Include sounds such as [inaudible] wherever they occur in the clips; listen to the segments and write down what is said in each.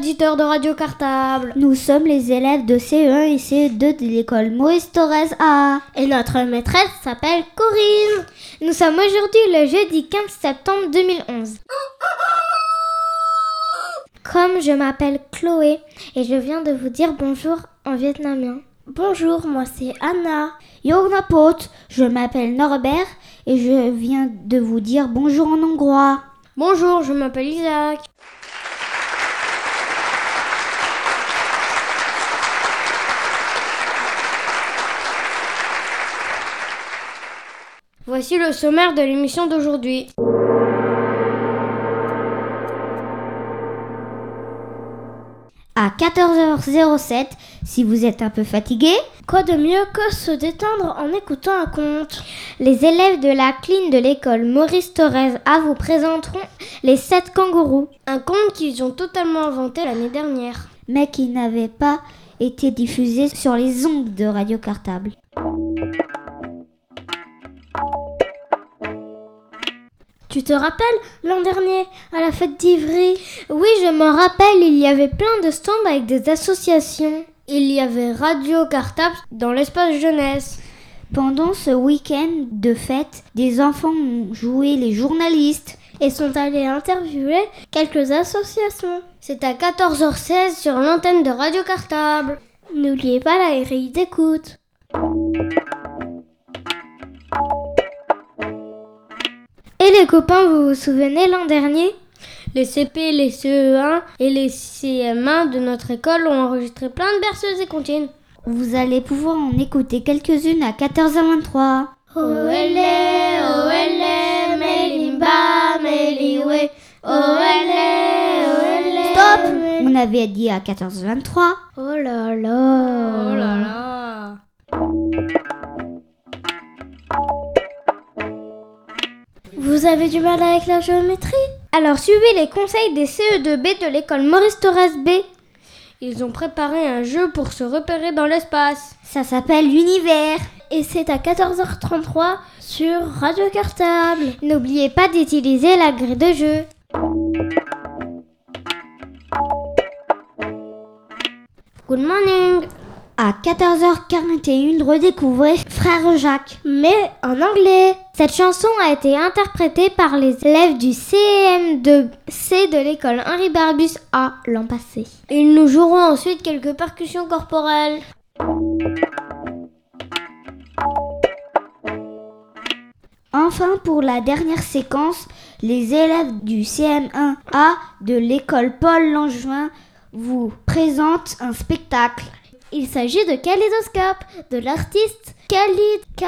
de Radio Cartable. Nous sommes les élèves de CE1 et CE2 de l'école Maurice Torres A. Et notre maîtresse s'appelle Corinne. Nous sommes aujourd'hui le jeudi 15 septembre 2011. Comme je m'appelle Chloé et je viens de vous dire bonjour en vietnamien. Bonjour, moi c'est Anna. Yognapot, je m'appelle Norbert et je viens de vous dire bonjour en hongrois. Bonjour, je m'appelle Isaac. Voici le sommaire de l'émission d'aujourd'hui. À 14h07, si vous êtes un peu fatigué, Quoi de mieux que se détendre en écoutant un conte? Les élèves de la cline de l'école Maurice Torres A vous présenteront les 7 kangourous, Un conte qu'ils ont totalement inventé l'année dernière. mais qui n'avait pas été diffusé sur les ondes de Radio Cartable. Tu te rappelles l'an dernier à la fête d'Ivry? Oui, je m'en rappelle, il y avait plein de stands avec des associations. Il y avait Radio Cartable dans l'espace jeunesse. Pendant ce week-end de fête, des enfants ont joué les journalistes. et sont allés interviewer quelques associations. C'est à 14h16 sur l'antenne de Radio Cartable. N'oubliez pas la grille d'écoute. Et les copains, vous vous souvenez l'an dernier? Les CP, les CE1 et les CM1 de notre école ont enregistré plein de berceuses et comptines. Vous allez pouvoir en écouter quelques-unes à 14h23. Oele, oele, melimba, meliwe. Oele, oele. Stop On avait dit à 14h23. Oh là là. Oh là là. Vous avez du mal avec la géométrie? Alors suivez les conseils des CE2B de l'école Maurice Torres B. Ils ont préparé un jeu pour se repérer dans l'espace. Ça s'appelle l'univers. Et c'est à 14h33 sur Radio Cartable. N'oubliez pas d'utiliser la grille de jeu. Good morning. À 14h41, redécouvrez Frère Jacques. Mais en anglais. Cette chanson a été interprétée par les élèves du CM2C de l'école Henri Barbus A l'an passé. Ils nous joueront ensuite quelques percussions corporelles. Enfin, pour la dernière séquence, les élèves du CM1A de l'école Paul Langevin vous présentent un spectacle. Il s'agit de Kaleidoscope, de l'artiste Khalid K.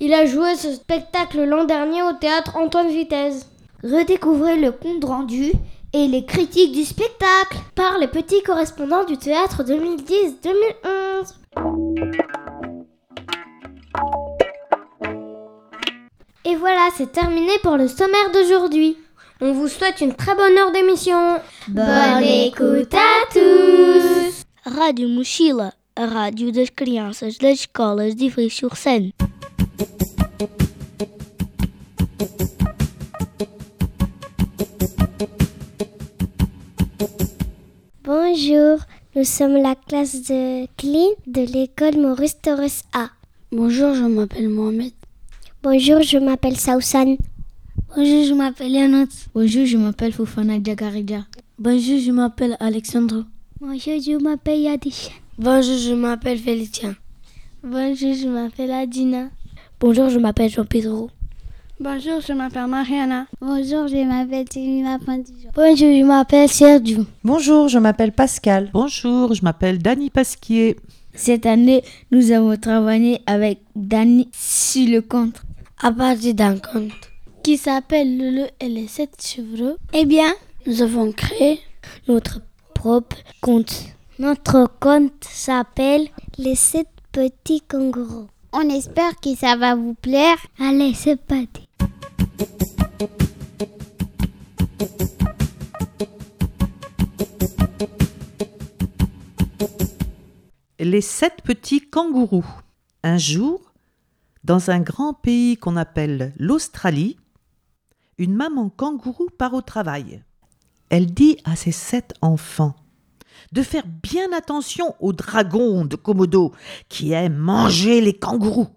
Il a joué ce spectacle l'an dernier au théâtre Antoine Vitesse. Redécouvrez le compte rendu et les critiques du spectacle. Par les petits correspondants du théâtre 2010-2011. Et voilà, c'est terminé pour le sommaire d'aujourd'hui. On vous souhaite une très bonne heure d'émission. Bonne écoute à tous! Rádio Mochila, a rádio das crianças das escolas de Ivry-sur-Seine. Bonjour, nous sommes la classe de CLIN de l'école Maurice Torres A. Bonjour, je m'appelle Mohamed. Bonjour, je m'appelle Saousan. Bonjour, je m'appelle Yanot. Bonjour, je m'appelle Fofana Diagarija. Bonjour, je m'appelle Alexandre. Bonjour, je m'appelle Yadish. Bonjour, je m'appelle Félicien. Bonjour, je m'appelle Adina. Bonjour, je m'appelle Jean-Pedro. Bonjour, je m'appelle Mariana. Bonjour, je m'appelle Timina Pandijo. Bonjour, je m'appelle Sergio. Bonjour, je m'appelle Pascal. Bonjour, je m'appelle Dany Pasquier. Cette année, nous avons travaillé avec Dani sur le compte. À partir d'un compte. Qui s'appelle Lulu et les sept chevreaux. Eh bien, Nous avons créé notre propre conte. Notre conte s'appelle Les sept petits kangourous. On espère que ça va vous plaire. Allez, c'est parti. Les sept petits kangourous. Un jour, dans un grand pays qu'on appelle l'Australie, une maman kangourou part au travail. Elle dit à ses sept enfants de faire bien attention au dragon de Komodo qui aime manger les kangourous.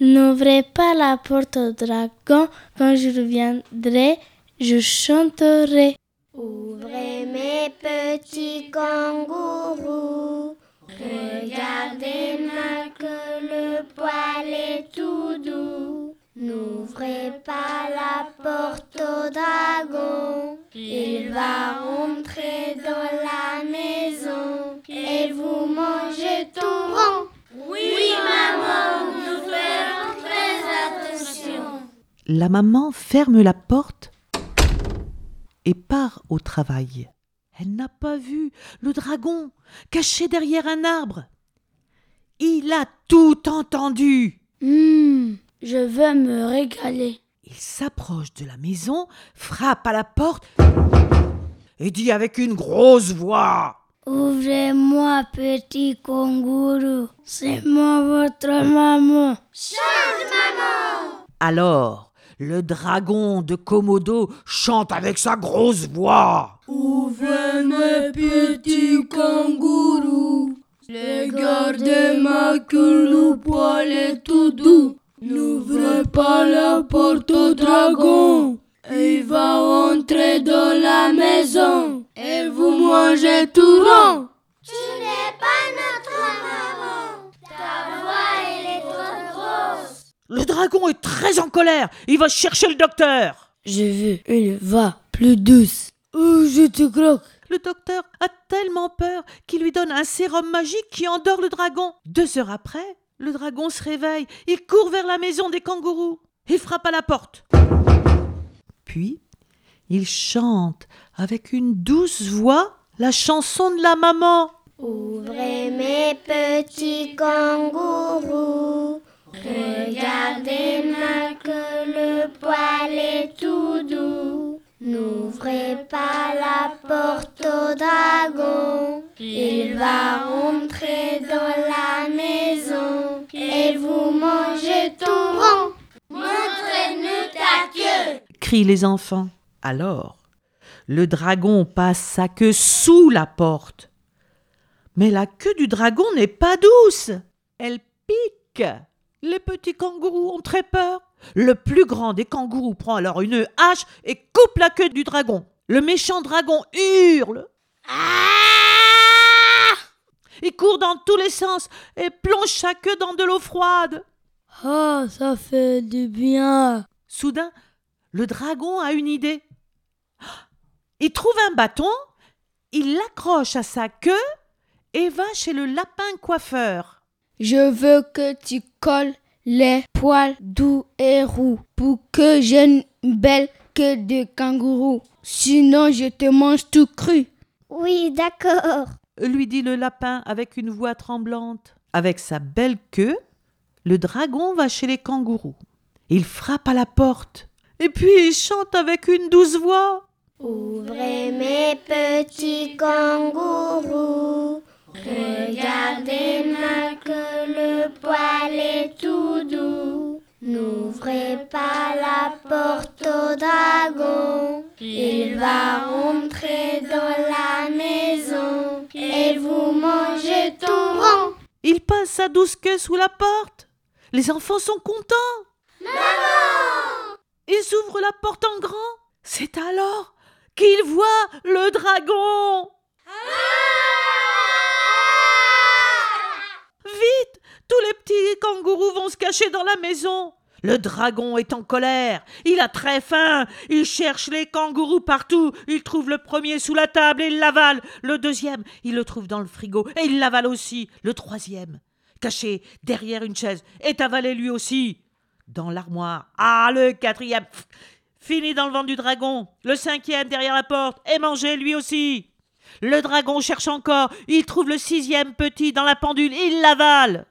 N'ouvrez pas la porte au dragon, quand je reviendrai, je chanterai. Ouvrez mes petits kangourous, regardez-moi que le poil est tout doux. N'ouvrez pas la porte au dragon, il va rentrer dans la maison et vous manger tout rond. Oui, maman, nous ferons très attention. La maman ferme la porte et part au travail. Elle n'a pas vu le dragon caché derrière un arbre. Il a tout entendu. Hum, je veux me régaler. Il s'approche de la maison, frappe à la porte et dit avec une grosse voix Ouvrez-moi, petit kangourou. C'est moi votre maman. Alors, le dragon de Komodo chante avec sa grosse voix. Ouvrez mes petits kangourous. Regardez-moi que le poil est tout doux. N'ouvrez pas la porte au dragon. Il va rentrer dans la maison et vous mangez tout rond. Tu n'es pas notre maman. Ta voix, elle est trop grosse. Le dragon est très en colère. Il va chercher le docteur. J'ai vu une voix plus douce. Oh, je te croque? Le docteur a tellement peur qu'il lui donne un sérum magique qui endort le dragon. Deux heures après, le dragon se réveille. Il court vers la maison des kangourous. Il frappe à la porte. Puis, il chante avec une douce voix la chanson de la maman. Ouvrez mes petits kangourous. Regardez-moi que le poil est tout doux. N'ouvrez pas la porte au dragon. Il va rentrer dans la maison et vous manger tout rond. Montre-nous ta queue. crient les enfants. Alors, le dragon passe sa queue sous la porte. Mais la queue du dragon n'est pas douce. Elle pique. Les petits kangourous ont très peur. Le plus grand des kangourous prend alors une hache et coupe la queue du dragon. Le méchant dragon hurle. Ah Il court dans tous les sens et plonge sa queue dans de l'eau froide. Ah, ça fait du bien. Soudain, le dragon a une idée. Il trouve un bâton, il l'accroche à sa queue et va chez le lapin coiffeur. Je veux que tu colles les poils doux et roux pour que j'ai une belle queue de kangourou. Sinon, je te mange tout cru. Oui, d'accord. lui dit le lapin avec une voix tremblante. Avec sa belle queue, le dragon va chez les kangourous. Il frappe à la porte et puis il chante avec une douce voix. Ouvrez mes petits kangourous. Regardez-moi que le poil est tout doux. N'ouvrez pas la porte au dragon. Il va rentrer dans la maison et vous manger tout rond. Il passe sa douce queue sous la porte. Les enfants sont contents. Maman Ils ouvrent la porte en grand. C'est alors qu'ils voient le dragon. Vite Tous les petits kangourous vont se cacher dans la maison. Le dragon est en colère. Il a très faim. Il cherche les kangourous partout. Il trouve le premier sous la table et il l'avale. Le deuxième, il le trouve dans le frigo et il l'avale aussi. Le troisième, caché derrière une chaise, est avalé lui aussi. Dans l'armoire. Ah, le quatrième. Fini dans le ventre du dragon. Le cinquième derrière la porte est mangé lui aussi. Le dragon cherche encore. Il trouve le sixième petit dans la pendule. Il l'avale.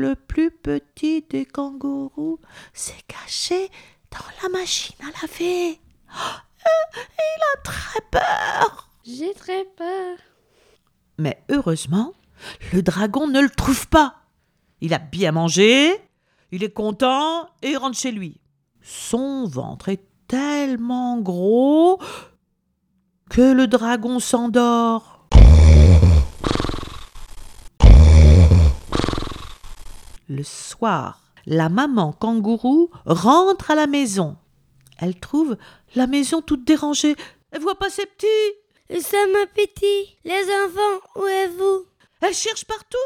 Le plus petit des kangourous s'est caché dans la machine à laver. Oh, il a très peur. J'ai très peur. Mais heureusement, le dragon ne le trouve pas. Il a bien mangé, il est content et il rentre chez lui. Son ventre est tellement gros que le dragon s'endort. Le soir, la maman kangourou rentre à la maison. Elle trouve la maison toute dérangée. Elle voit pas ses petits. Ça m'appétit. Les enfants, où êtes-vous? Elle cherche partout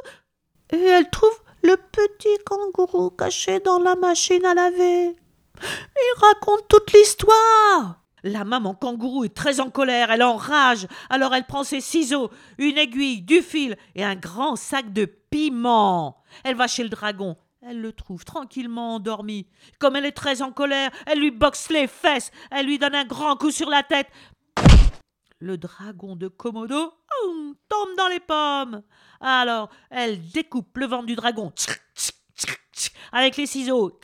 et elle trouve le petit kangourou caché dans la machine à laver. Il raconte toute l'histoire. La maman kangourou est très en colère, elle enrage, alors elle prend ses ciseaux, une aiguille, du fil et un grand sac de piment. Elle va chez le dragon. Elle le trouve tranquillement endormi. Comme elle est très en colère, elle lui boxe les fesses, elle lui donne un grand coup sur la tête. Le dragon de Komodo tombe dans les pommes. Alors, elle découpe le ventre du dragon avec les ciseaux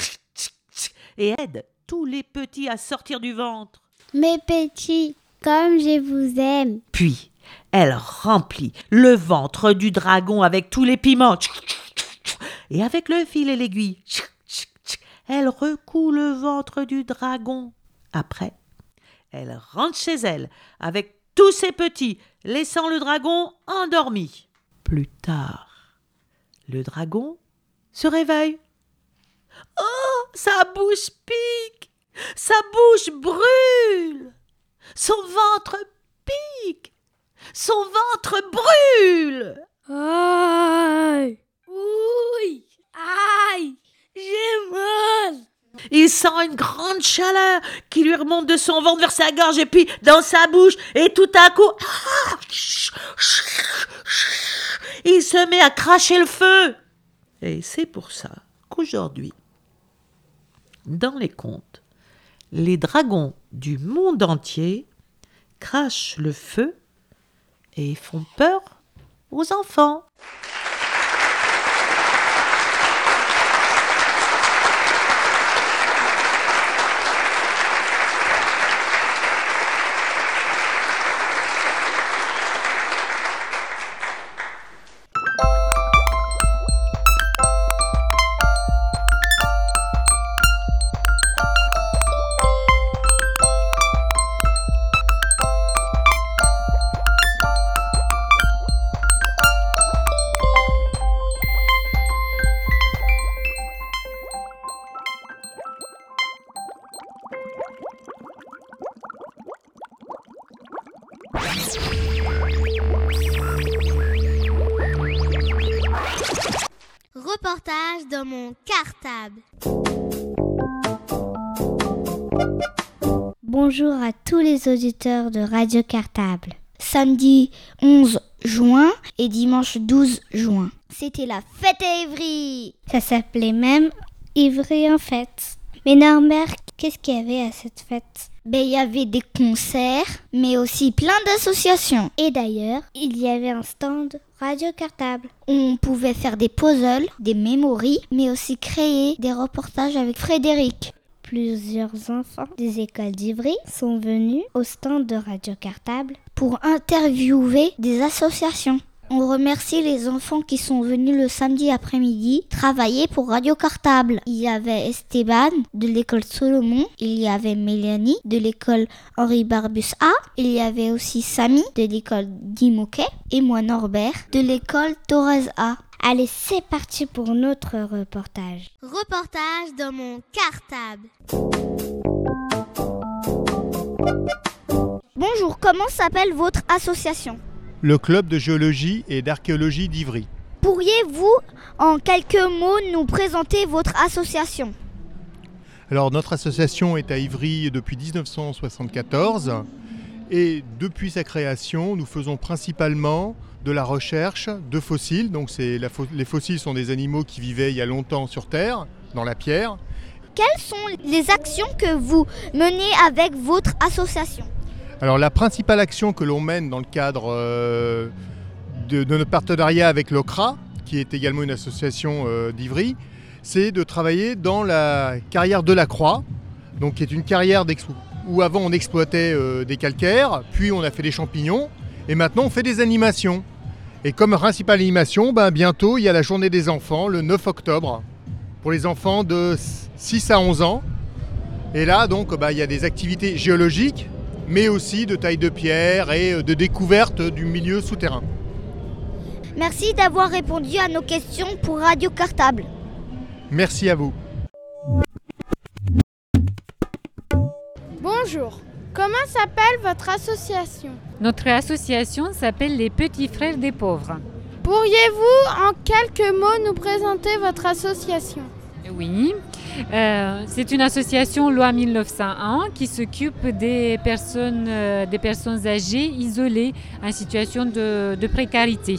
et aide tous les petits à sortir du ventre. Mes petits, comme je vous aime. Puis, elle remplit le ventre du dragon avec tous les piments. Et avec le fil et l'aiguille, elle recoue le ventre du dragon. Après, elle rentre chez elle avec tous ses petits, laissant le dragon endormi. Plus tard, le dragon se réveille. Oh, sa bouche pique, sa bouche brûle, son ventre pique, son ventre brûle. Aïe Oui Aïe J'ai mal Il sent une grande chaleur qui lui remonte de son ventre vers sa gorge et puis dans sa bouche. Et tout à coup, il se met à cracher le feu. Et c'est pour ça qu'aujourd'hui, dans les contes, les dragons du monde entier crachent le feu et font peur aux enfants. Auditeurs de Radio Cartable. Samedi 11 juin et dimanche 12 juin. C'était la fête à Évry. Ça s'appelait même Ivry en fête. Mais Norbert, qu'est-ce qu'il y avait à cette fête? Ben, il y avait des concerts, mais aussi plein d'associations. Et d'ailleurs, il y avait un stand radio cartable. On pouvait faire des puzzles, des mémories, mais aussi créer des reportages avec Frédéric. Plusieurs enfants des écoles d'Ivry sont venus au stand de radio cartable pour interviewer des associations. On remercie les enfants qui sont venus le samedi après-midi travailler pour Radio Cartable. Il y avait Esteban de l'école Solomon, il y avait Mélanie de l'école Henri Barbus A, il y avait aussi Samy de l'école Dimoquet et moi Norbert de l'école Torres A. Allez, c'est parti pour notre reportage. Reportage dans mon cartable. Bonjour, comment s'appelle votre association? Le club de géologie et d'archéologie d'Ivry. Pourriez-vous, en quelques mots, nous présenter votre association? Alors notre association est à Ivry depuis 1974 et depuis sa création, nous faisons principalement de la recherche de fossiles. Donc la les fossiles sont des animaux qui vivaient il y a longtemps sur Terre, dans la pierre. quelles sont les actions que vous menez avec votre association? Alors la principale action que l'on mène dans le cadre euh, de, de, notre partenariat avec l'OCRA, qui est également une association euh, d'Ivry, c'est de travailler dans la carrière de la Croix, donc qui est une carrière où avant on exploitait euh, des calcaires, puis on a fait des champignons, et maintenant on fait des animations. Et comme principale animation, ben, bientôt il y a la journée des enfants, le 9 octobre, pour les enfants de 6 à 11 ans. Et là, donc, ben, il y a des activités géologiques, mais aussi de taille de pierre et euh, de découverte du milieu souterrain. Merci d'avoir répondu à nos questions pour Radio Cartable. Merci à vous. Bonjour, comment s'appelle votre association? Notre association s'appelle les Petits Frères des Pauvres. Pourriez-vous en quelques mots nous présenter votre association? Oui, euh, c'est une association loi 1901 qui s'occupe des personnes, euh, des personnes âgées isolées en situation de, de précarité.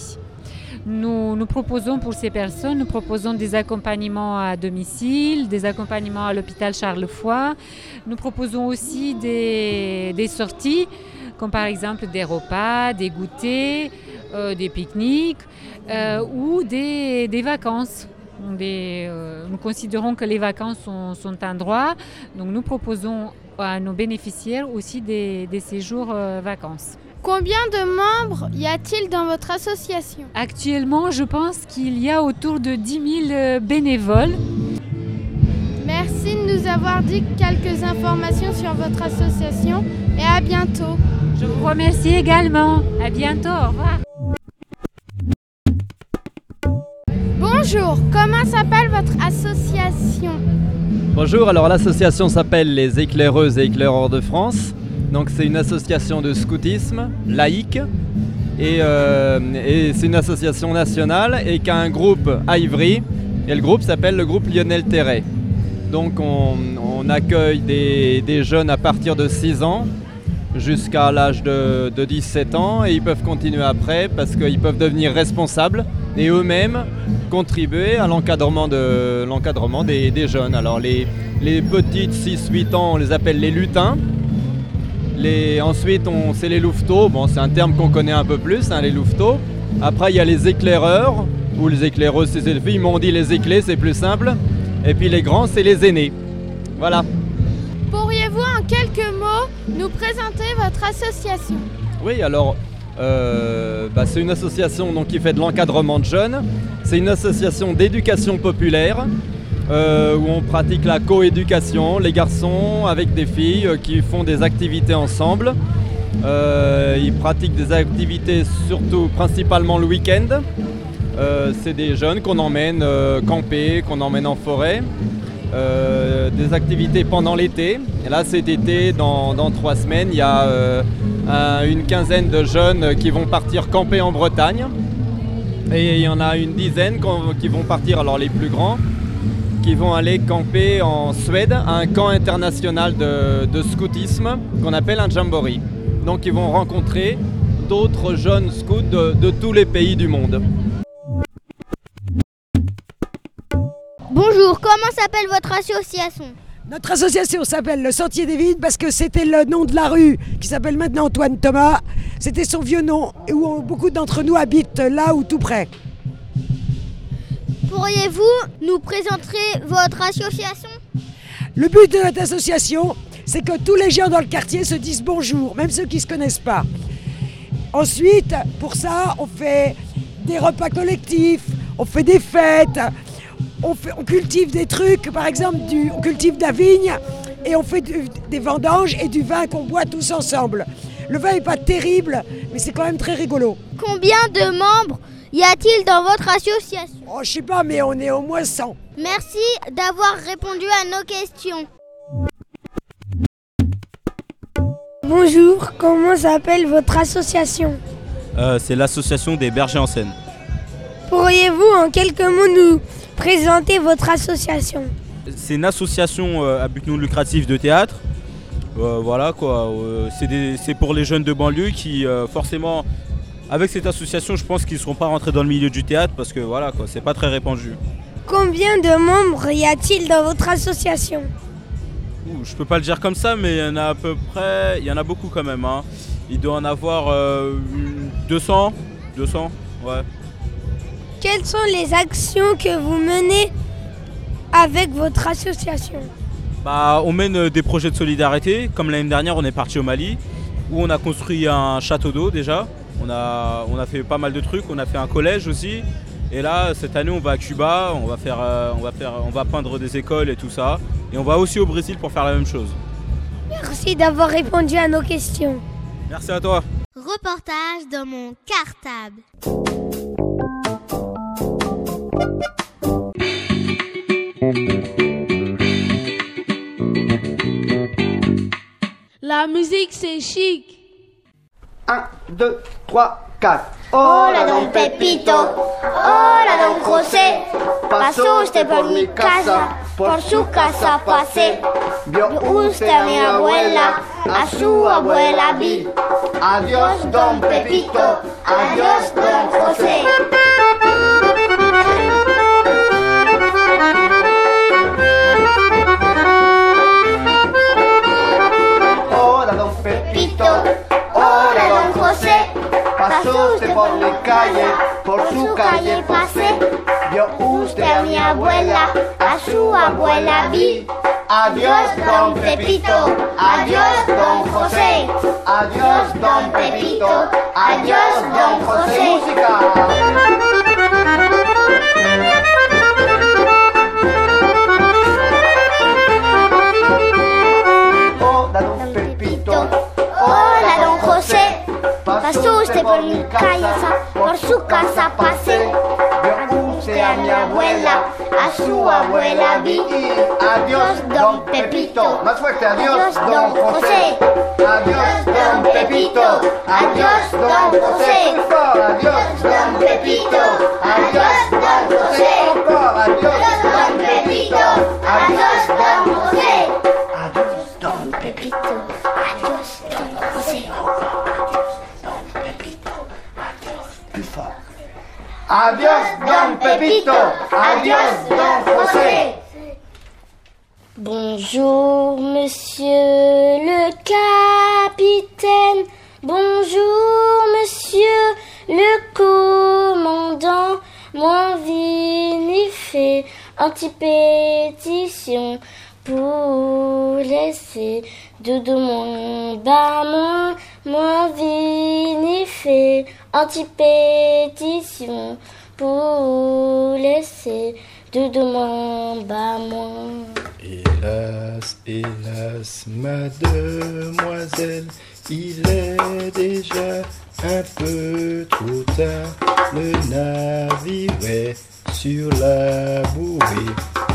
Nous, proposons pour ces personnes, nous proposons des accompagnements à domicile, des accompagnements à l'hôpital Charles-Foy. Nous proposons aussi des, sorties, comme par exemple des repas, des goûters, euh, des pique-niques euh, ou des, vacances. Euh, nous considérons que les vacances sont, un droit, donc nous proposons à nos bénéficiaires aussi des, des séjours vacances. Combien de membres y a-t-il dans votre association Actuellement, je pense qu'il y a autour de 10 000 bénévoles. Merci de nous avoir dit quelques informations sur votre association et à bientôt. Je vous remercie également. À bientôt. Au revoir. Bonjour, comment s'appelle votre association? Bonjour, alors l'association s'appelle les éclaireuses et éclaireurs de France. Donc c'est une association de scoutisme laïque et, euh, c'est une association nationale et qui a un groupe à Ivry et le groupe s'appelle le groupe Lionel Terret. Donc on, accueille des, jeunes à partir de 6 ans jusqu'à l'âge de, de, 17 ans et ils peuvent continuer après parce qu'ils peuvent devenir responsables et eux-mêmes contribuer à l'encadrement de, des, jeunes. Alors les, les petites 6-8 ans on les appelle les lutins les, ensuite, on, c'est les louveteaux. Bon, c'est un terme qu'on connaît un peu plus, hein, les louveteaux. Après, il y a les éclaireurs, ou les éclaireuses, c'est les filles. Ils m'ont dit les éclés, c'est plus simple. Et puis les grands, c'est les aînés. Voilà. Pourriez-vous en quelques mots nous présenter votre association? Oui, alors, euh, bah, c'est une association donc, qui fait de l'encadrement de jeunes. C'est une association d'éducation populaire. Euh, où on pratique la coéducation, les garçons avec des filles euh, qui font des activités ensemble. Euh, ils pratiquent des activités surtout principalement le week-end. C'est des jeunes qu'on emmène camper, qu'on emmène en forêt. des activités pendant l'été. Et là cet été, dans, trois semaines, il y a un, une quinzaine de jeunes qui vont partir camper en Bretagne. Et il y en a une dizaine qui vont partir, alors les plus grands, qui vont aller camper en Suède à un camp international de, de scoutisme qu'on appelle un jamboree. Donc ils vont rencontrer d'autres jeunes scouts de, de, tous les pays du monde. Bonjour, comment s'appelle votre association? Notre association s'appelle le Sentier des Vides parce que c'était le nom de la rue qui s'appelle maintenant Antoine Thomas. C'était son vieux nom et où beaucoup d'entre nous habitent là ou tout près. Pourriez-vous nous présenter votre association? Le but de notre association, c'est que tous les gens dans le quartier se disent bonjour, même ceux qui ne se connaissent pas. Ensuite, pour ça, on fait des repas collectifs, on fait des fêtes, on, fait, on cultive des trucs, par exemple, du, on cultive de la vigne et on fait du, des vendanges et du vin qu'on boit tous ensemble. Le vin n'est pas terrible, mais c'est quand même très rigolo. Combien de membres y a-t-il dans votre association? Oh, je sais pas, mais on est au moins 100. Merci d'avoir répondu à nos questions. Bonjour, comment s'appelle votre association? Euh, C'est l'association des bergers en scène. Pourriez-vous en quelques mots nous présenter votre association? C'est une association euh, à but non lucratif de théâtre. Euh, voilà quoi, c'est pour les jeunes de banlieue qui forcément avec cette association, je pense qu'ils ne seront pas rentrés dans le milieu du théâtre parce que voilà, quoi, c'est pas très répandu. Combien de membres y a-t-il dans votre association? Ouh, Je peux pas le dire comme ça, mais il y en a à peu près, il y en a beaucoup quand même. hein. Il doit en avoir euh, une 200, 200, ouais. Quelles sont les actions que vous menez avec votre association? Bah, on mène euh, des projets de solidarité. Comme l'année dernière, on est parti au Mali, où on a construit un château d'eau déjà. On a, on a fait pas mal de trucs. On a fait un collège aussi. Et là, cette année, on va à Cuba. On va faire, euh, on va faire, on va peindre des écoles et tout ça. Et on va aussi au Brésil pour faire la même chose. Merci d'avoir répondu à nos questions. Merci à toi. Reportage dans mon cartable. La musique, c'est chic. 1, 2, 3, 4. Hola, don Pepito. Hola, don José. Pasó usted por mi casa, por su casa pasé. Vio usted a mi abuela, a su abuela vi. Adiós, don Pepito. Adiós, don José. Su abuela vi. Adiós, don Pepito. Adiós, don José. Adiós, don Pepito. Adiós, don José. Música. Hola, don Pepito. Hola, don José. Pasó usted por mi casa, por su casa pasé. Abuela, a su abuela vi. Adiós, don Pepito. Más fuerte, adiós, Adiós, don don José. Adiós, don Pepito. Adiós, don José. Adiós, don Pepito. Adiós, don José. Adiós, don Pepito. Adiós, don José. Adiós, don Pepito. Adiós, don José. Plus fort. Adiós, don José. Bonjour, monsieur le capitaine. Bonjour, monsieur le commandant. Moi, vinifé, anti-pétition pour laisser de mon bas moi. Moi, vinifé, anti-pétition pour laisser de mon bas moi. Hélas, hélas, mademoiselle, il est déjà un peu trop tard. Le navire est sur la bouée.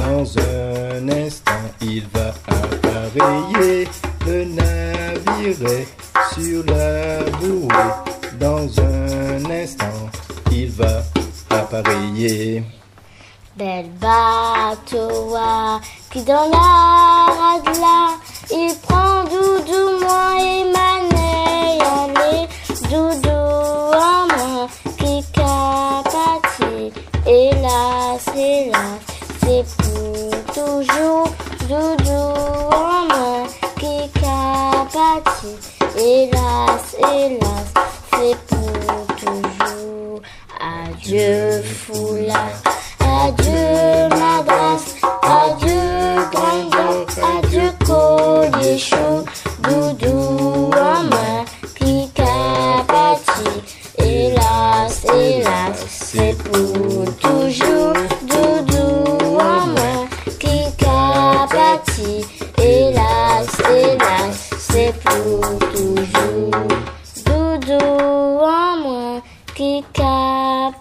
Dans un instant, il va appareiller. Le navire est sur la bouée. Dans un instant, il va appareiller. Bel bateau qui dans la rade il prend doudou moi et manet en les doudou à moi qui capati. Hélas, hélas, c'est pour toujours doudou à moi qui capati. Hélas, hélas, c'est pour toujours. Adieu foulard, adieu madras, adieu grandeur, adieu collier chaud, doudou à main. Qui capati. Hélas, hélas, c'est pour toujours, doudou à main. Qui capati. Hélas, hélas, c'est pour toujours. Doudou en moi qui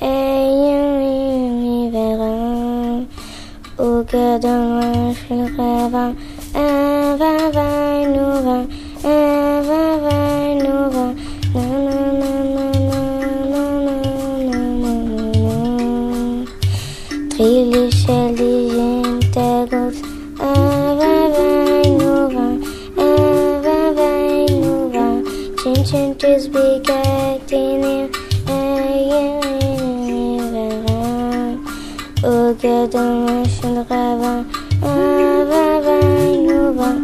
eyum vera. au cœur d'un loin, je rêve. Un vin, vin, nous un vin, vin, nous vin, nous vin, un vin, vin, nous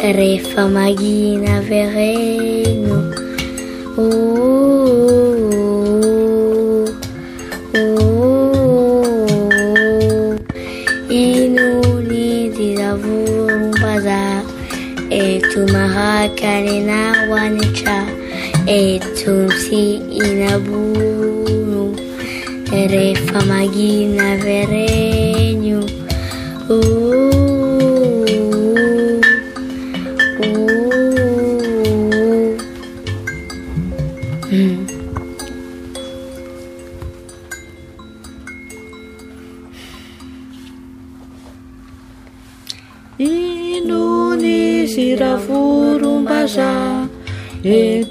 Reformagina Vereno. Oh, oh, oh, Inuni um bazar. E tu mahakarena wanicha. E tu si inabunu. Reformagina Vereno. Oh. oh, oh.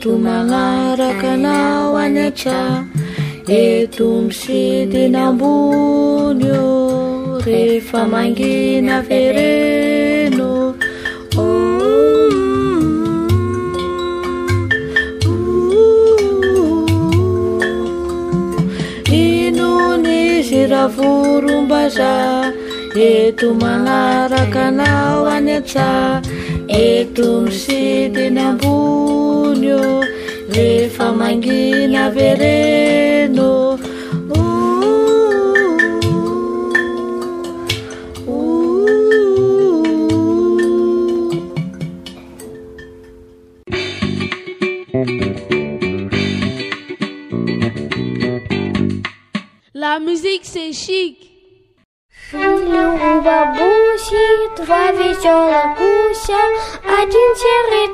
eto magnaraka anao anyatra eto o rehefa mangina vereno inony inonizy ravorombaza eto magnaraka anao anyatsa eto misidiny ambonyo rehefa mangina vere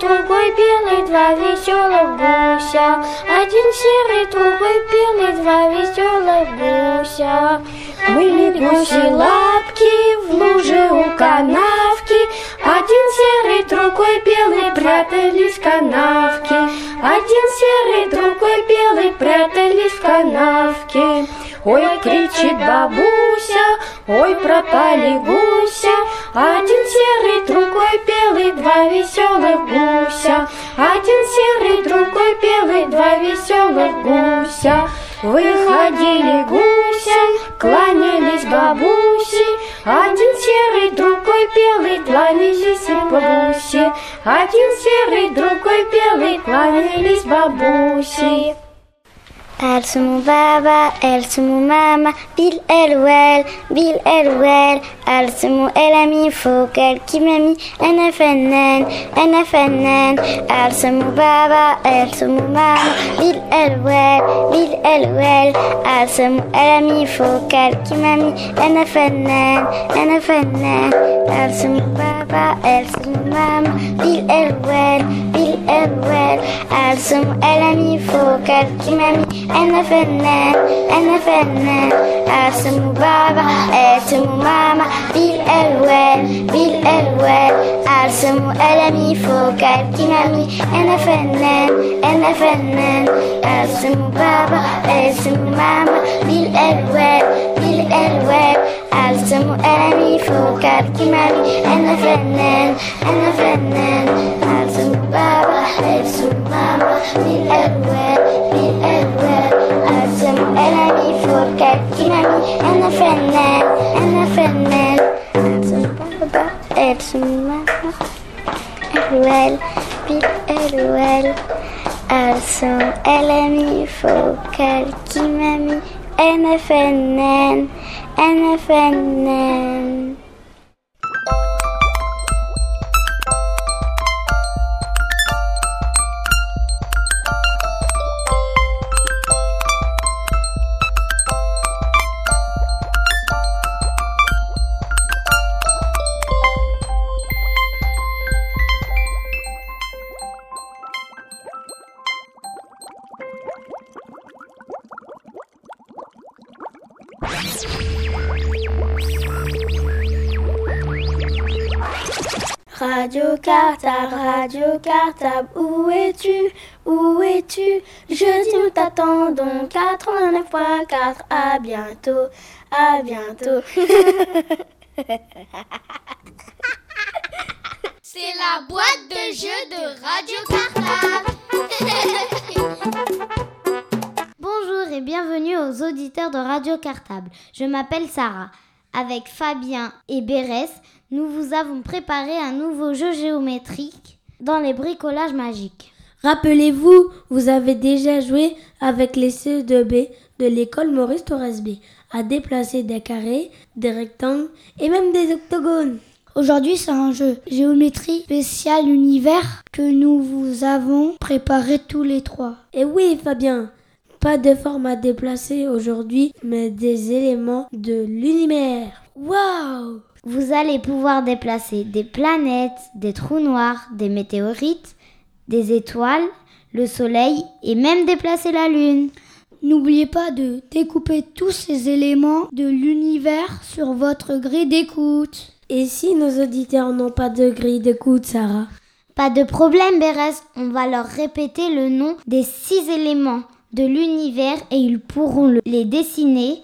другой белый, два веселых гуся. Один серый, другой белый, два веселых гуся. Были гуси лапки в луже у канавки, один серый, другой белый, прятались в канавке. Один серый, другой белый, прятались в канавке. Ой, кричит бабуся, ой, пропали гуся. Один серый, другой белый, два веселых гуся. Один серый, другой белый, два веселых гуся. Выходили гуся, кланялись бабуси. Один серый, другой белый, кланялись бабуси. Один серый, другой белый, кланялись бабуси. Mon baba, mon mama, Bill elle well, Bill elle well, elle se mon elle ami focal qui m'a mis. NFNN, NFNN, mon baba, mon mama, Bill elle well, Bill elle well, elle se mon elle ami focal qui m'a mis. NFNN, NFNN, mon baba, mon mama, Bill elle well, Bill elle well, elle se mon elle ami focal qui m'a mis NFNN, NFNN, elle se mon baba, elle se mon mama, Bill elle well, Bill elle well, elle الألوان أرسم أني فوق الكمامي أنا فنان أنا فنان أرسم بابا أرسم ماما بالألوان بالألوان أرسم أني فوق الكمام أنا فنان أنا فنان أرسم بابا أرسم ماما ألوان بالألوان أرسم ألمي فوق الكمام NFNN, NFNN, Radio Cartable, où es-tu? Où es-tu? Jeudi nous t'attendons 89.4, à bientôt, à bientôt. [laughs] C'est la boîte de jeu de Radio Cartable. [laughs] Bonjour et bienvenue aux auditeurs de Radio Cartable. Je m'appelle Sarah. Avec Fabien et Bérès, nous vous avons préparé un nouveau jeu géométrique dans les bricolages magiques. Rappelez-vous, vous avez déjà joué avec les CE2B de l'école Maurice Torres-B à déplacer des carrés, des rectangles et même des octogones. Aujourd'hui, c'est un jeu géométrie spécial univers que nous vous avons préparé tous les trois. Et oui, Fabien, pas de forme à déplacer aujourd'hui, mais des éléments de l'univers. Waouh Vous allez pouvoir déplacer des planètes, des trous noirs, des météorites, des étoiles, le soleil et même déplacer la lune. N'oubliez pas de découper tous ces éléments de l'univers sur votre grille d'écoute. Et si nos auditeurs n'ont pas de grille d'écoute, Sarah? Pas de problème, Bérès. On va leur répéter le nom des six éléments de l'univers et ils pourront les dessiner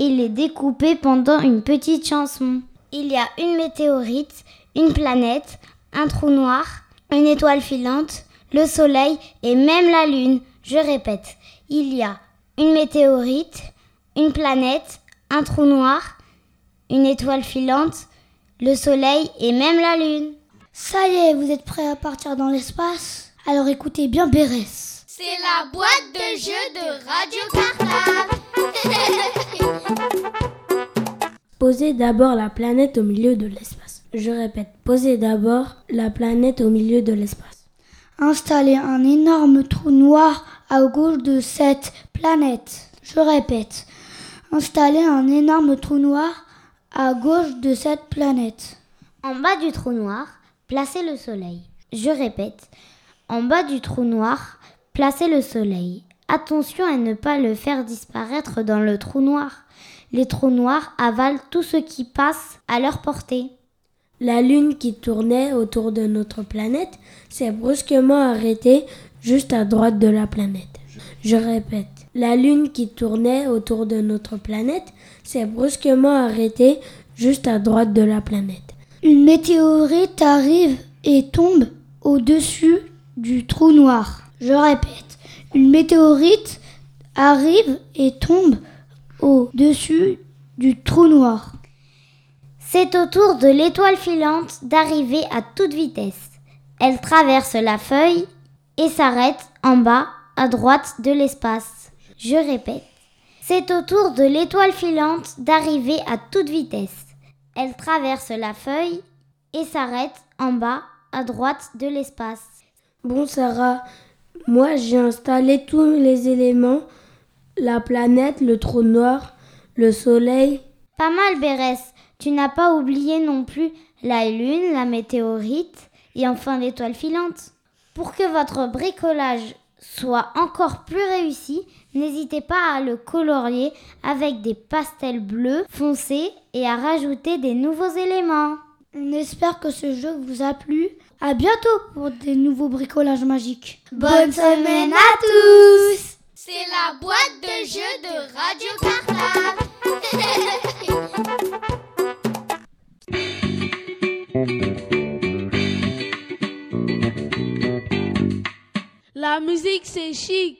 et les découper pendant une petite chanson. Il y a une météorite, une planète, un trou noir, une étoile filante, le soleil et même la lune. Je répète, il y a une météorite, une planète, un trou noir, une étoile filante, le soleil et même la lune. Ça y est, vous êtes prêts à partir dans l'espace? Alors écoutez bien Bérès. C'est la boîte de jeu de Radio Cartable. [laughs] Posez d'abord la planète au milieu de l'espace. Je répète, posez d'abord la planète au milieu de l'espace. Installez un énorme trou noir à gauche de cette planète. Je répète, installez un énorme trou noir à gauche de cette planète. En bas du trou noir, placez le soleil. Je répète, en bas du trou noir, placez le soleil. Attention à ne pas le faire disparaître dans le trou noir. Les trous noirs avalent tout ce qui passe à leur portée. La lune qui tournait autour de notre planète s'est brusquement arrêtée juste à droite de la planète. Je répète, la lune qui tournait autour de notre planète s'est brusquement arrêtée juste à droite de la planète. Une météorite arrive et tombe au-dessus du trou noir. Je répète, une météorite arrive et tombe au-dessus du trou noir. C'est au tour de l'étoile filante d'arriver à toute vitesse. Elle traverse la feuille et s'arrête en bas à droite de l'espace. Je répète. C'est au tour de l'étoile filante d'arriver à toute vitesse. Elle traverse la feuille et s'arrête en bas à droite de l'espace. Bon Sarah, moi j'ai installé tous les éléments, la planète, le trou noir, le soleil. Pas mal Bérès, tu n'as pas oublié non plus la lune, la météorite et enfin l'étoile filante. Pour que votre bricolage soit encore plus réussi, n'hésitez pas à le colorier avec des pastels bleus foncés et à rajouter des nouveaux éléments. On espère que ce jeu vous a plu. À bientôt pour des nouveaux bricolages magiques. Bonne semaine à tous C'est la boîte de jeu de Radio La musique, c'est chic.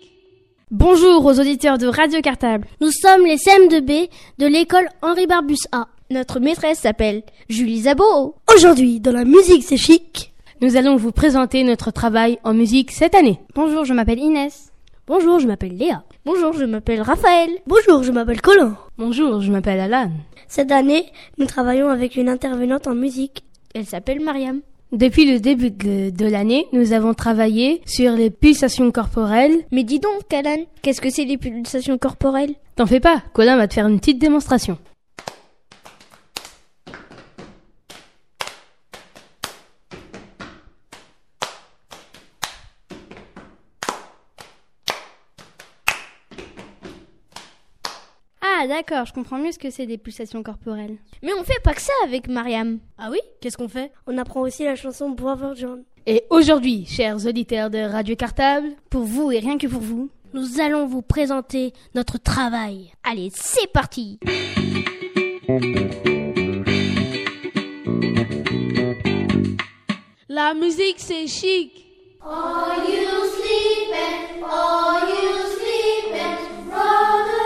Bonjour aux auditeurs de Radio Cartable. Nous sommes les CM2B de l'école Henri Barbus A. Notre maîtresse s'appelle Julie Zabot. Aujourd'hui, dans la musique c'est chic, nous allons vous présenter notre travail en musique cette année. Bonjour, je m'appelle Inès. Bonjour, je m'appelle Léa. Bonjour, je m'appelle Raphaël. Bonjour, je m'appelle Colin. Bonjour, je m'appelle Alan. Cette année, nous travaillons avec une intervenante en musique. Elle s'appelle Mariam. Depuis le début de, de l'année, nous avons travaillé sur les pulsations corporelles. Mais dis donc, Alan, qu'est-ce que c'est les pulsations corporelles? T'en fais pas, Colin va te faire une petite démonstration. Ah d'accord, je comprends mieux ce que c'est des pulsations corporelles. Mais on fait pas que ça avec Mariam. Ah oui? Qu'est-ce qu'on fait? On apprend aussi la chanson Brother John. Et aujourd'hui, chers auditeurs de Radio Cartable, pour vous et rien que pour vous, nous allons vous présenter notre travail. Allez, c'est parti La musique c'est chic. Are you sleeping? Are you sleeping? Brother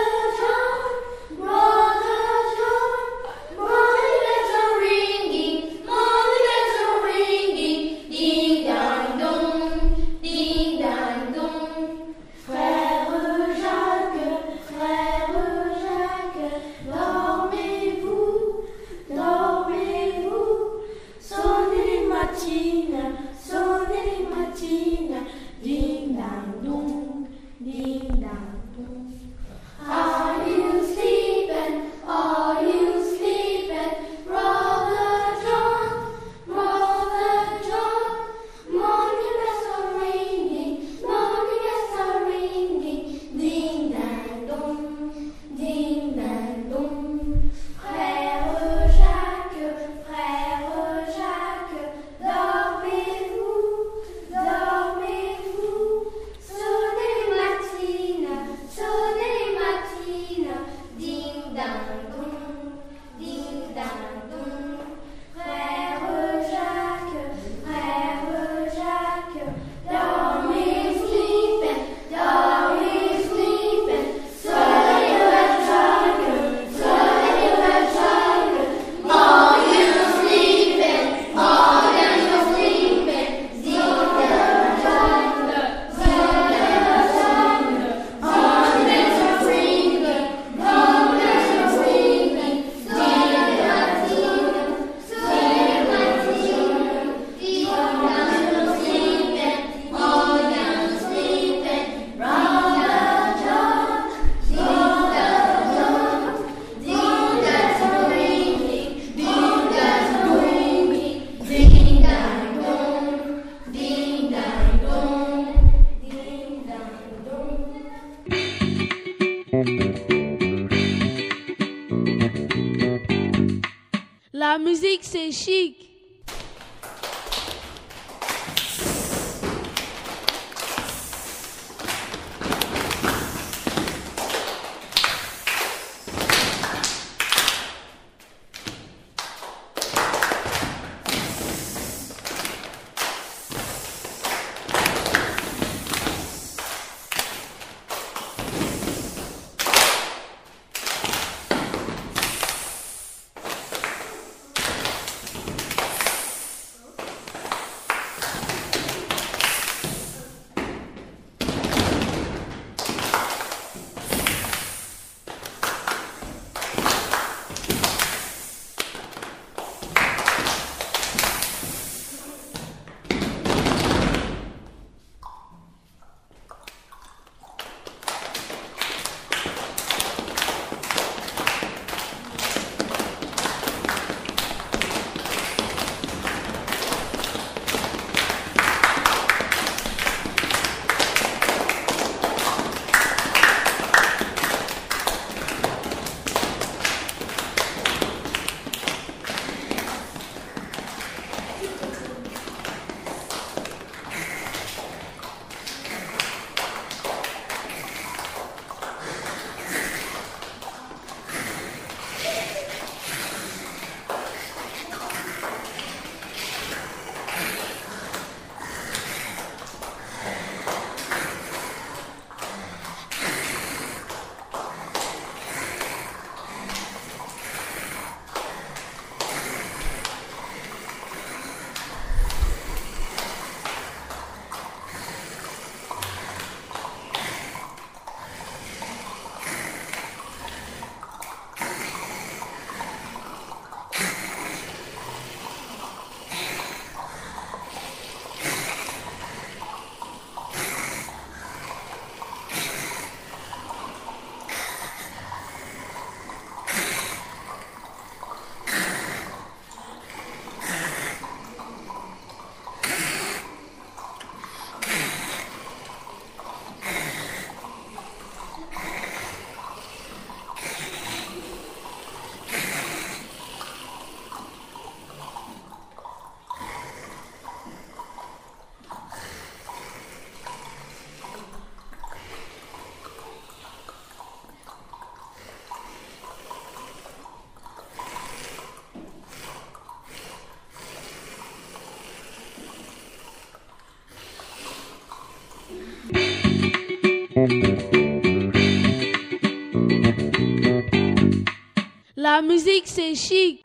musique, c'est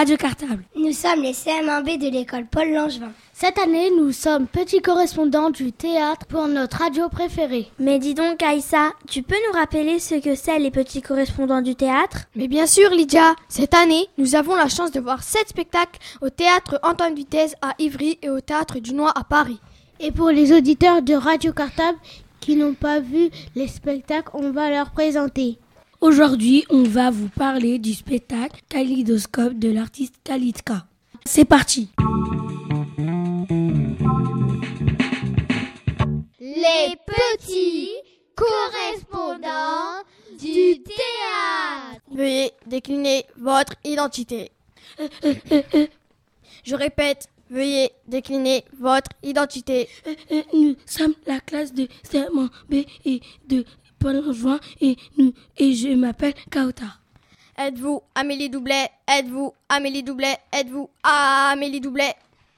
Radio Cartable. Nous sommes les CM1B de l'école Paul Langevin. Cette année, nous sommes petits correspondants du théâtre pour notre radio préférée. Mais dis donc, Aïssa, tu peux nous rappeler ce que c'est les petits correspondants du théâtre? Mais bien sûr, Lydia. Cette année, nous avons la chance de voir sept spectacles au théâtre Antoine Vitesse à Ivry et au théâtre du Noir à Paris. Et pour les auditeurs de Radio Cartable qui n'ont pas vu les spectacles, on va leur présenter. Aujourd'hui, on va vous parler du spectacle Kalidoscope de l'artiste Khalidka. C'est parti Les petits correspondants du théâtre. Veuillez décliner votre identité. Je répète, veuillez décliner votre identité. Nous sommes la classe de CM1 B et de Paul Juin et nous et je m'appelle Kauta. Êtes-vous Amélie Doublet? Êtes-vous Amélie Doublet? Êtes-vous Amélie Doublet?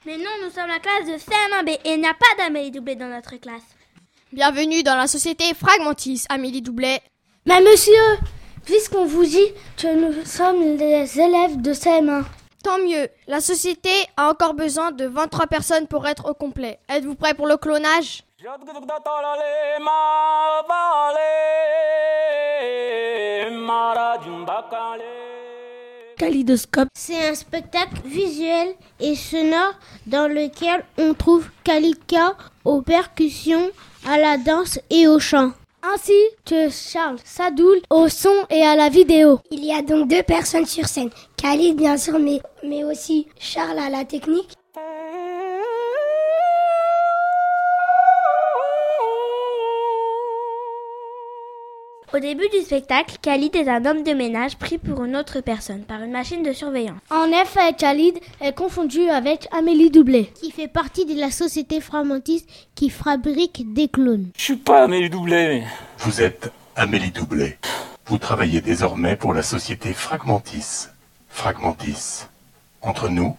Mais non, nous sommes la classe de CM1B et il n'y a pas d'Amélie Doublet dans notre classe. Bienvenue dans la société Fragmentis, Amélie Doublet. Mais monsieur, puisqu'on vous dit que nous sommes les élèves de CM1. Tant mieux, la société a encore besoin de 23 personnes pour être au complet. Êtes-vous prêts pour le clonage? Kalidoscope. C'est un spectacle visuel et sonore dans lequel on trouve Kalika aux percussions, à la danse et au chant. Ainsi que Charles Sadoul au son et à la vidéo. Il y a donc deux personnes sur scène. Khalid bien sûr, mais, mais aussi Charles à la technique. Au début du spectacle, Khalid est un homme de ménage pris pour une autre personne par une machine de surveillance. En effet, Khalid est confondu avec Amélie Doublet. Qui fait partie de la société Fragmentis qui fabrique des clones. Je suis pas Amélie Doublet. Vous êtes Amélie Doublet. Vous travaillez désormais pour la société Fragmentis. Fragmentis. Entre nous,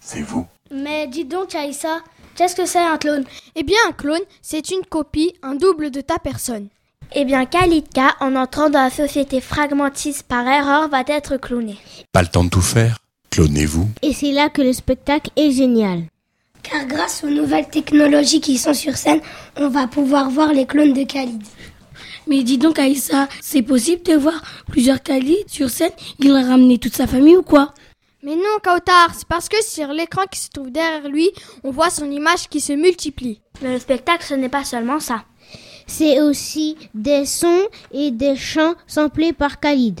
c'est vous. Mais dis donc, Aïssa, qu'est-ce que c'est un clone? Eh bien, un clone, c'est une copie, un double de ta personne. Eh bien, Khalidka, en entrant dans la société Fragmentis par erreur, va être cloné. Pas le temps de tout faire. Clonez-vous. Et c'est là que le spectacle est génial. Car grâce aux nouvelles technologies qui sont sur scène, on va pouvoir voir les clones de Khalid. Mais dis donc, Aïssa, c'est possible de voir plusieurs Khalid sur scène? Il a ramené toute sa famille ou quoi? Mais non, Kautar, c'est parce que sur l'écran qui se trouve derrière lui, on voit son image qui se multiplie. Mais le spectacle, ce n'est pas seulement ça. C'est aussi des sons et des chants samplés par Khalid.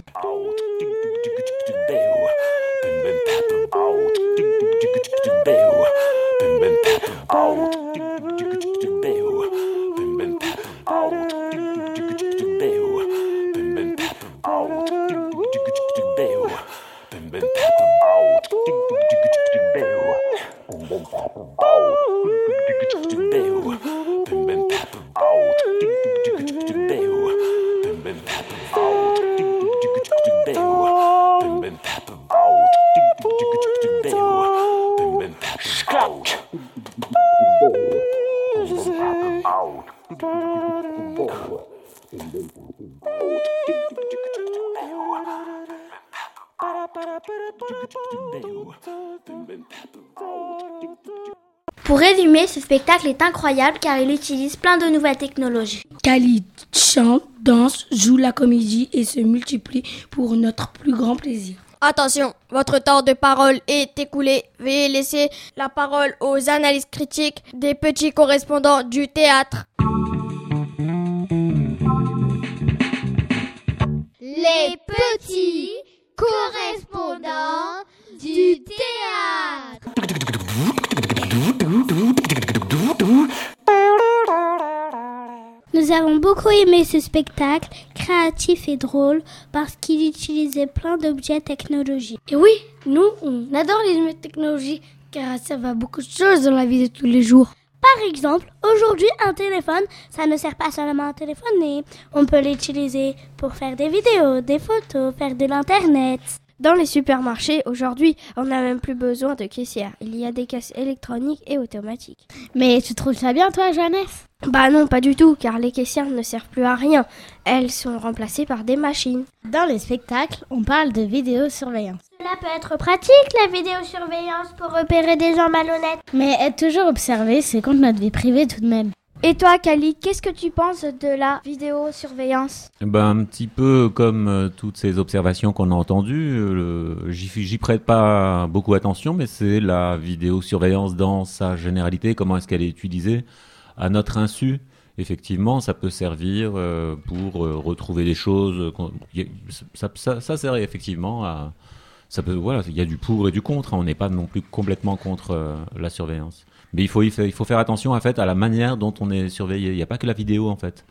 Pour résumer, ce spectacle est incroyable car il utilise plein de nouvelles technologies. Khalid chante, danse, joue la comédie et se multiplie pour notre plus grand plaisir. Attention, votre temps de parole est écoulé. Veuillez laisser la parole aux analyses critiques des petits correspondants du théâtre. Les petits correspondants du théâtre. Nous avons beaucoup aimé ce spectacle, créatif et drôle, parce qu'il utilisait plein d'objets technologiques. Et oui, nous, on adore les technologies, car ça va beaucoup de choses dans la vie de tous les jours. Par exemple, aujourd'hui, un téléphone, ça ne sert pas seulement à téléphoner. On peut l'utiliser pour faire des vidéos, des photos, faire de l'internet. Dans les supermarchés, aujourd'hui, on n'a même plus besoin de caissières. Il y a des caisses électroniques et automatiques. Mais tu trouves ça bien, toi, Johannes Bah non, pas du tout, car les caissières ne servent plus à rien. Elles sont remplacées par des machines. Dans les spectacles, on parle de vidéosurveillance. Cela peut être pratique, la vidéosurveillance, pour repérer des gens malhonnêtes. Mais être toujours observé, c'est contre notre vie privée tout de même. Et toi, Kali, qu'est-ce que tu penses de la vidéosurveillance? Ben, Un petit peu comme euh, toutes ces observations qu'on a entendues, euh, j'y prête pas beaucoup attention, mais c'est la vidéosurveillance dans sa généralité, comment est-ce qu'elle est utilisée à notre insu. Effectivement, ça peut servir euh, pour retrouver des choses. Ça, sert effectivement. Ça peut, voilà, il y a du pour et du contre. Hein. on n'est pas non plus complètement contre la surveillance. Mais il faut, il faut faire attention en fait à la manière dont on est surveillé. Il n'y a pas que la vidéo en fait.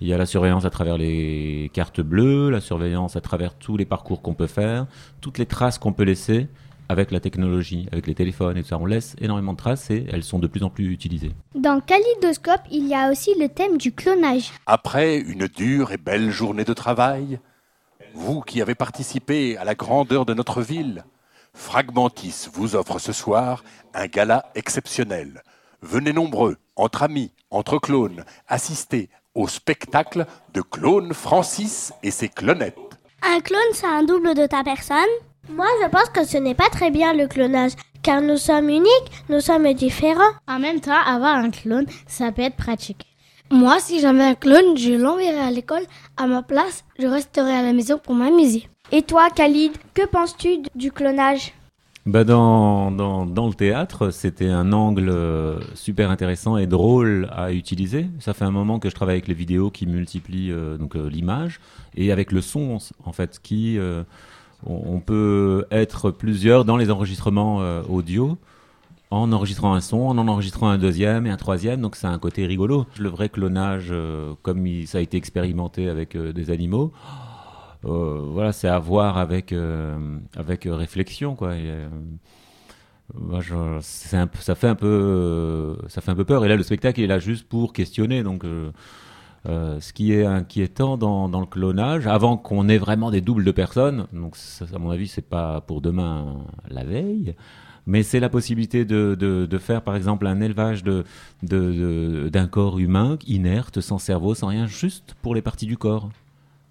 Il y a la surveillance à travers les cartes bleues, la surveillance à travers tous les parcours qu'on peut faire, toutes les traces qu'on peut laisser avec la technologie, avec les téléphones et tout ça. On laisse énormément de traces et elles sont de plus en plus utilisées. Dans Kalidoscope, il y a aussi le thème du clonage. Après une dure et belle journée de travail, vous qui avez participé à la grandeur de notre ville, Fragmentis vous offre ce soir un gala exceptionnel. Venez nombreux, entre amis, entre clones, assister au spectacle de Clone Francis et ses clonettes. Un clone, c'est un double de ta personne? Moi, je pense que ce n'est pas très bien le clonage, car nous sommes uniques, nous sommes différents. En même temps, avoir un clone, ça peut être pratique. Moi, si j'avais un clone, je l'enverrais à l'école. À ma place, je resterais à la maison pour m'amuser. Et toi, Khalid, que penses-tu du clonage? Bah dans, dans, dans, le théâtre, c'était un angle euh, super intéressant et drôle à utiliser. Ça fait un moment que je travaille avec les vidéos qui multiplient euh, donc euh, l'image et avec le son en fait qui on, peut être plusieurs dans les enregistrements audio en enregistrant un son, en en enregistrant un deuxième et un troisième, donc c'est un côté rigolo. Le vrai clonage, comme ça a été expérimenté avec des animaux, voilà, c'est à voir avec, euh, avec réflexion, quoi. Euh, ça fait un peu, ça fait un peu peur. Et là, le spectacle est là juste pour questionner. Donc, ce qui est inquiétant dans, le clonage, avant qu'on ait vraiment des doubles de personnes, donc à mon avis, c'est pas pour demain la veille mais c'est la possibilité de, de, faire par exemple un élevage de, de, d'un corps humain inerte, sans cerveau, sans rien, juste pour les parties du corps.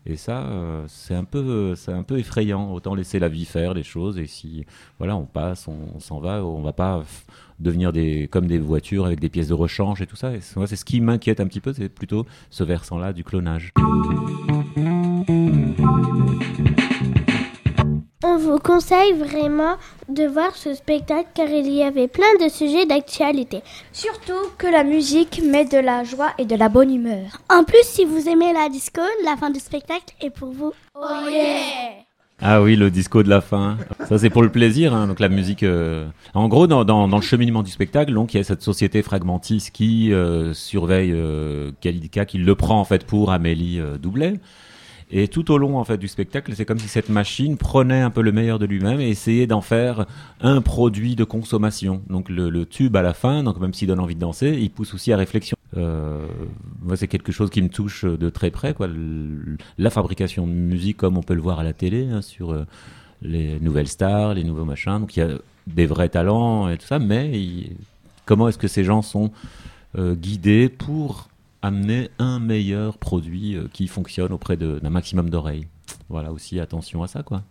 Et ça, euh, c'est un peu, c'est un peu effrayant. Autant laisser la vie faire les choses. Et si, voilà, on passe, on, s'en va, on va pas devenir des, comme des voitures avec des pièces de rechange et tout ça. C'est ce qui m'inquiète un petit peu, c'est plutôt ce versant-là du clonage. On vous conseille vraiment de voir ce spectacle car il y avait plein de sujets d'actualité. Surtout que la musique met de la joie et de la bonne humeur. En plus, si vous aimez la disco, la fin du spectacle est pour vous. Oh yeah ah oui, le disco de la fin. Ça, c'est pour le plaisir. Hein, donc la musique. Euh... En gros, dans, dans, dans, le cheminement du spectacle, donc il y a cette société Fragmentis qui euh, surveille euh, Kalidika, qui le prend en fait pour Amélie euh, Doublet. Et tout au long en fait du spectacle, c'est comme si cette machine prenait un peu le meilleur de lui-même et essayait d'en faire un produit de consommation. Donc le, tube à la fin, donc même s'il donne envie de danser, il pousse aussi à réflexion. Euh, moi, c'est quelque chose qui me touche de très près, la fabrication de musique, comme on peut le voir à la télé, hein, sur euh, les nouvelles stars, les nouveaux machins. Donc il y a des vrais talents et tout ça, mais comment est-ce que ces gens sont euh, guidés pour amener un meilleur produit euh, qui fonctionne auprès d'un maximum d'oreilles. Voilà aussi attention à ça quoi.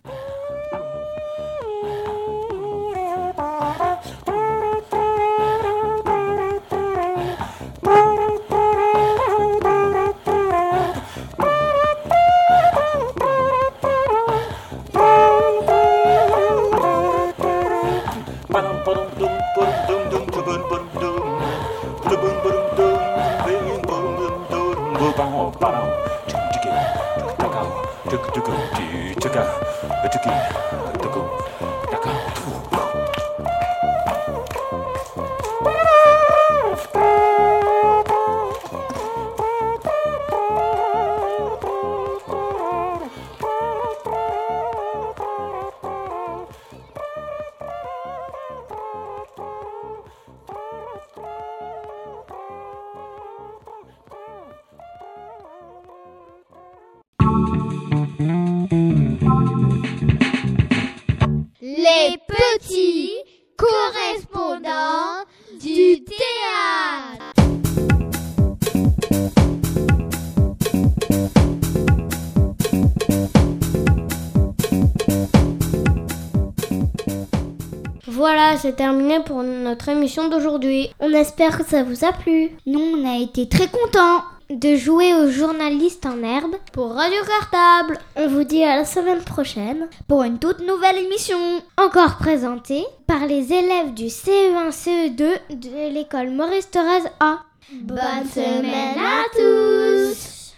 C'est terminé pour notre émission d'aujourd'hui. On espère que ça vous a plu. Nous, on a été très contents de jouer aux journalistes en herbe pour Radio Cartable. On vous dit à la semaine prochaine pour une toute nouvelle émission. Encore présentée par les élèves du CE1-CE2 de l'école Maurice Thérèse A. Bonne semaine à tous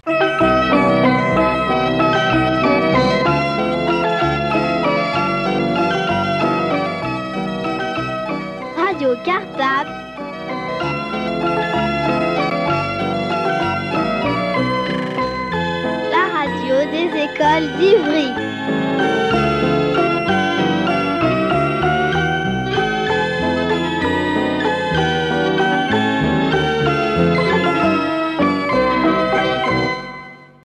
Radio Cartable. La radio des écoles d'Ivry.